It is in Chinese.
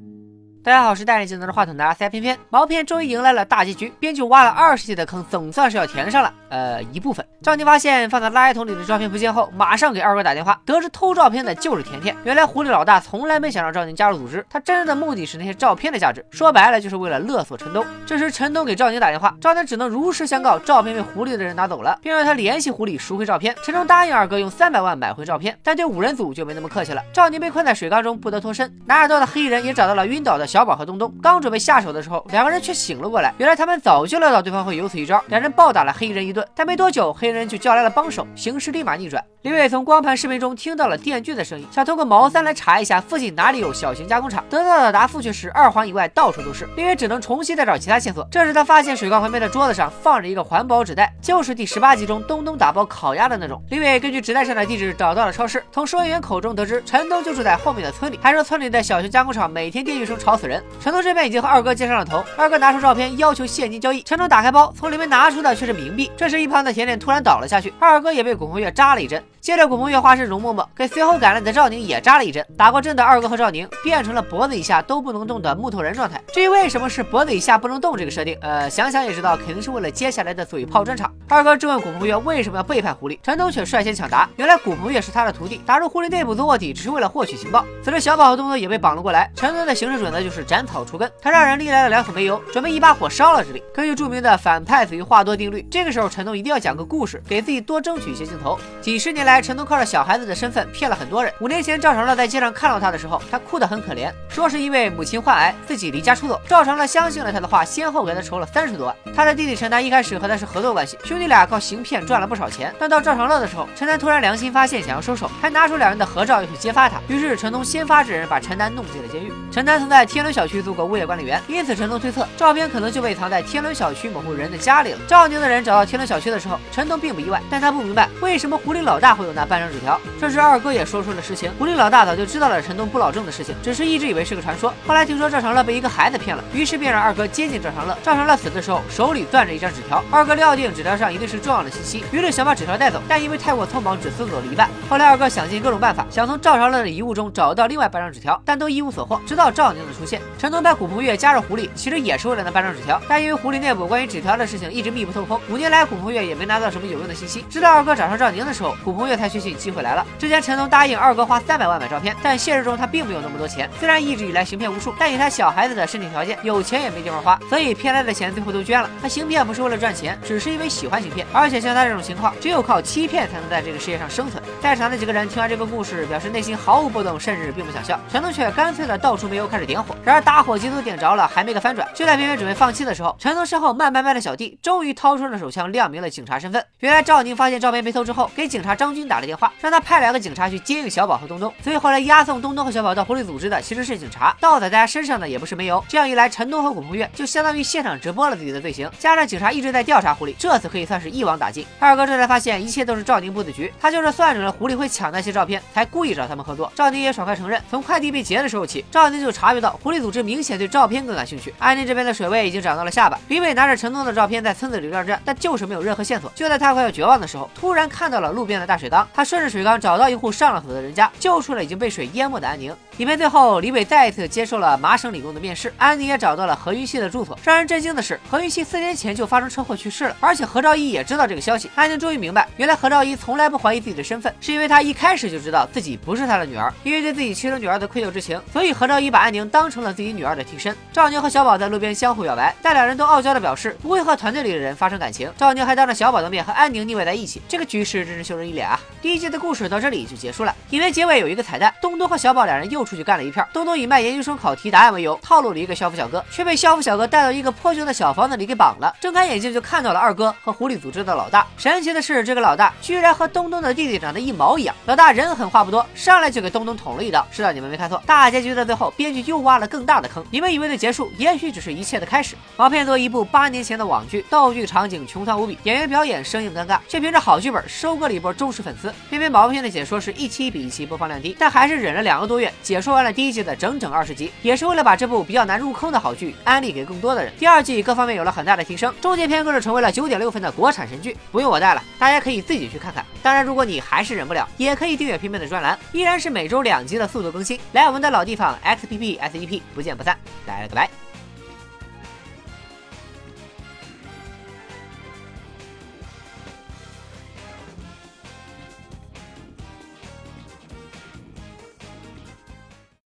thank you 大家好，我是戴着镜头的话筒的阿塞偏偏。毛片终于迎来了大结局，编剧挖了二十集的坑，总算是要填上了。呃，一部分。赵宁发现放在垃圾桶里的照片不见后，马上给二哥打电话，得知偷照片的就是甜甜。原来狐狸老大从来没想让赵宁加入组织，他真正的目的是那些照片的价值，说白了就是为了勒索陈东。这时陈东给赵宁打电话，赵宁只能如实相告，照片被狐狸的人拿走了，并让他联系狐狸赎回照片。陈东答应二哥用三百万买回照片，但对五人组就没那么客气了。赵宁被困在水缸中不得脱身，拿着刀的黑衣人也找到了晕倒的小宝和东东。刚准备下手的时候，两个人却醒了过来。原来他们早就料到对方会有此一招，两人暴打了黑衣人一顿。但没多久，黑衣人就叫来了帮手，形势立马逆转。李伟从光盘视频中听到了电锯的声音，想通过毛三来查一下附近哪里有小型加工厂。得到的答复却是二环以外到处都是。李伟只能重新再找其他线索。这时他发现水缸旁边的桌子上放着一个环保纸袋，就是第十八集中东东打包烤鸭的那种。李伟根据纸袋上的地址找到了超市，从收银员口中得知陈东就住在后面的村里，还说村里的小型加工厂每天电锯声吵人。陈东这边已经和二哥接上了头，二哥拿出照片要求现金交易。陈东打开包，从里面拿出的却是冥币。这时一旁的甜甜突然倒了下去，二哥也被古风月扎了一针。接着，古风月化身容嬷嬷，给随后赶来的赵宁也扎了一针。打过针的二哥和赵宁变成了脖子以下都不能动的木头人状态。至于为什么是脖子以下不能动这个设定，呃，想想也知道，肯定是为了接下来的嘴炮专场。二哥质问古风月为什么要背叛狐狸，陈东却率先抢答，原来古风月是他的徒弟，打入狐狸内部做卧底只是为了获取情报。此时，小宝和东东也被绑了过来。陈东的行事准则就就是斩草除根，他让人拎来了两桶煤油，准备一把火烧了这里。根据著名的反派死于话多定律，这个时候陈东一定要讲个故事，给自己多争取一些镜头。几十年来，陈东靠着小孩。子的身份骗了很多人。五年前，赵长乐在街上看到他的时候，他哭得很可怜，说是因为母亲患癌，自己离家出走。赵长乐相信了他的话，先后给他筹了三十多万。他的弟弟陈丹一开始和他是合作关系，兄弟俩靠行骗赚了不少钱。但到赵长乐的时候，陈丹突然良心发现，想要收手，还拿出两人的合照要去揭发他。于是陈东先发制人，把陈丹弄进了监狱。陈丹曾在天天伦小区做过物业管理员，因此陈东推测照片可能就被藏在天伦小区某户人的家里了。赵宁的人找到天伦小区的时候，陈东并不意外，但他不明白为什么狐狸老大会有那半张纸条。这时二哥也。说出了实情，狐狸老大早就知道了陈东不老正的事情，只是一直以为是个传说。后来听说赵长乐被一个孩子骗了，于是便让二哥接近赵长乐。赵长乐死的时候手里攥着一张纸条，二哥料定纸条上一定是重要的信息，于是想把纸条带走，但因为太过匆忙，只搜走了一半。后来二哥想尽各种办法，想从赵长乐的遗物中找到另外半张纸条，但都一无所获。直到赵宁的出现现，陈东把古鹏月加入狐狸，其实也是为了那半张纸条，但因为狐狸内部关于纸条的事情一直密不透风，五年来古鹏月也没拿到什么有用的信息。直到二哥找上赵宁的时候，古鹏月才确信机会来了。之前陈东答应二哥花。三百万买照片，但现实中他并没有那么多钱。虽然一直以来行骗无数，但以他小孩子的身体条件，有钱也没地方花，所以骗来的钱最后都捐了。他行骗不是为了赚钱，只是因为喜欢行骗。而且像他这种情况，只有靠欺骗才能在这个世界上生存。在场的几个人听完这个故事，表示内心毫无波动，甚至并不想笑。陈东却干脆的倒出煤油开始点火。然而打火机都点着了，还没个翻转。就在偏偏准备放弃的时候，陈东身后慢慢慢的小弟终于掏出了手枪，亮明了警察身份。原来赵宁发现照片被偷之后，给警察张军打了电话，让他派两个警察去接应小宝和东东。所以后来押。送东东和小宝到狐狸组织的其实是警察，倒在大家身上的也不是煤油。这样一来，陈东和古鹏月就相当于现场直播了自己的罪行。加上警察一直在调查狐狸，这次可以算是一网打尽。二哥这才发现一切都是赵宁布的局，他就是算准了狐狸会抢那些照片，才故意找他们合作。赵宁也爽快承认，从快递被劫的时候起，赵宁就察觉到狐狸组织明显对照片更感兴趣。安宁这边的水位已经涨到了下巴，李伟拿着陈东的照片在村子里乱转，但就是没有任何线索。就在他快要绝望的时候，突然看到了路边的大水缸，他顺着水缸找到一户上了锁的人家，救出了已经被水淹没的安宁。影片最后，李伟再一次接受了麻省理工的面试，安妮也找到了何云熙的住所。让人震惊的是，何云熙四年前就发生车祸去世了，而且何兆一也知道这个消息。安宁终于明白，原来何兆一从来不怀疑自己的身份，是因为他一开始就知道自己不是他的女儿。因为对自己亲生女儿的愧疚之情，所以何兆一把安宁当成了自己女儿的替身。赵宁和小宝在路边相互表白，但两人都傲娇的表示不会和团队里的人发生感情。赵宁还当着小宝的面和安宁腻歪在一起，这个局势真是羞人一脸啊！第一季的故事到这里就结束了。影片结尾有一个彩蛋，东东和小宝两人又出去干了一片。东东以卖研究生考题答案为由，套路了一个校服小哥，却被校服小哥带到一个破旧的小房子里给绑了。睁开眼睛就看到了二哥和狐狸组织的老大。神奇的是，这个老大居然和东东的弟弟长得一毛一样。老大人狠话不多，上来就给东东捅了一刀。是的，你们没看错，大结局的最后，编剧又挖了更大的坑。你们以为的结束，也许只是一切的开始。毛片作为一部八年前的网剧，道具场景穷酸无比，演员表演生硬尴尬，却凭着好剧本收割了一波忠实粉丝。偏偏毛片的解说是一期比一期播放量低，但还是是忍了两个多月，解说完了第一季的整整二十集，也是为了把这部比较难入坑的好剧安利给更多的人。第二季各方面有了很大的提升，终结篇更是成为了九点六分的国产神剧，不用我带了，大家可以自己去看看。当然，如果你还是忍不了，也可以订阅片片的专栏，依然是每周两集的速度更新。来我们的老地方 XPP SEP，不见不散。拜了个拜。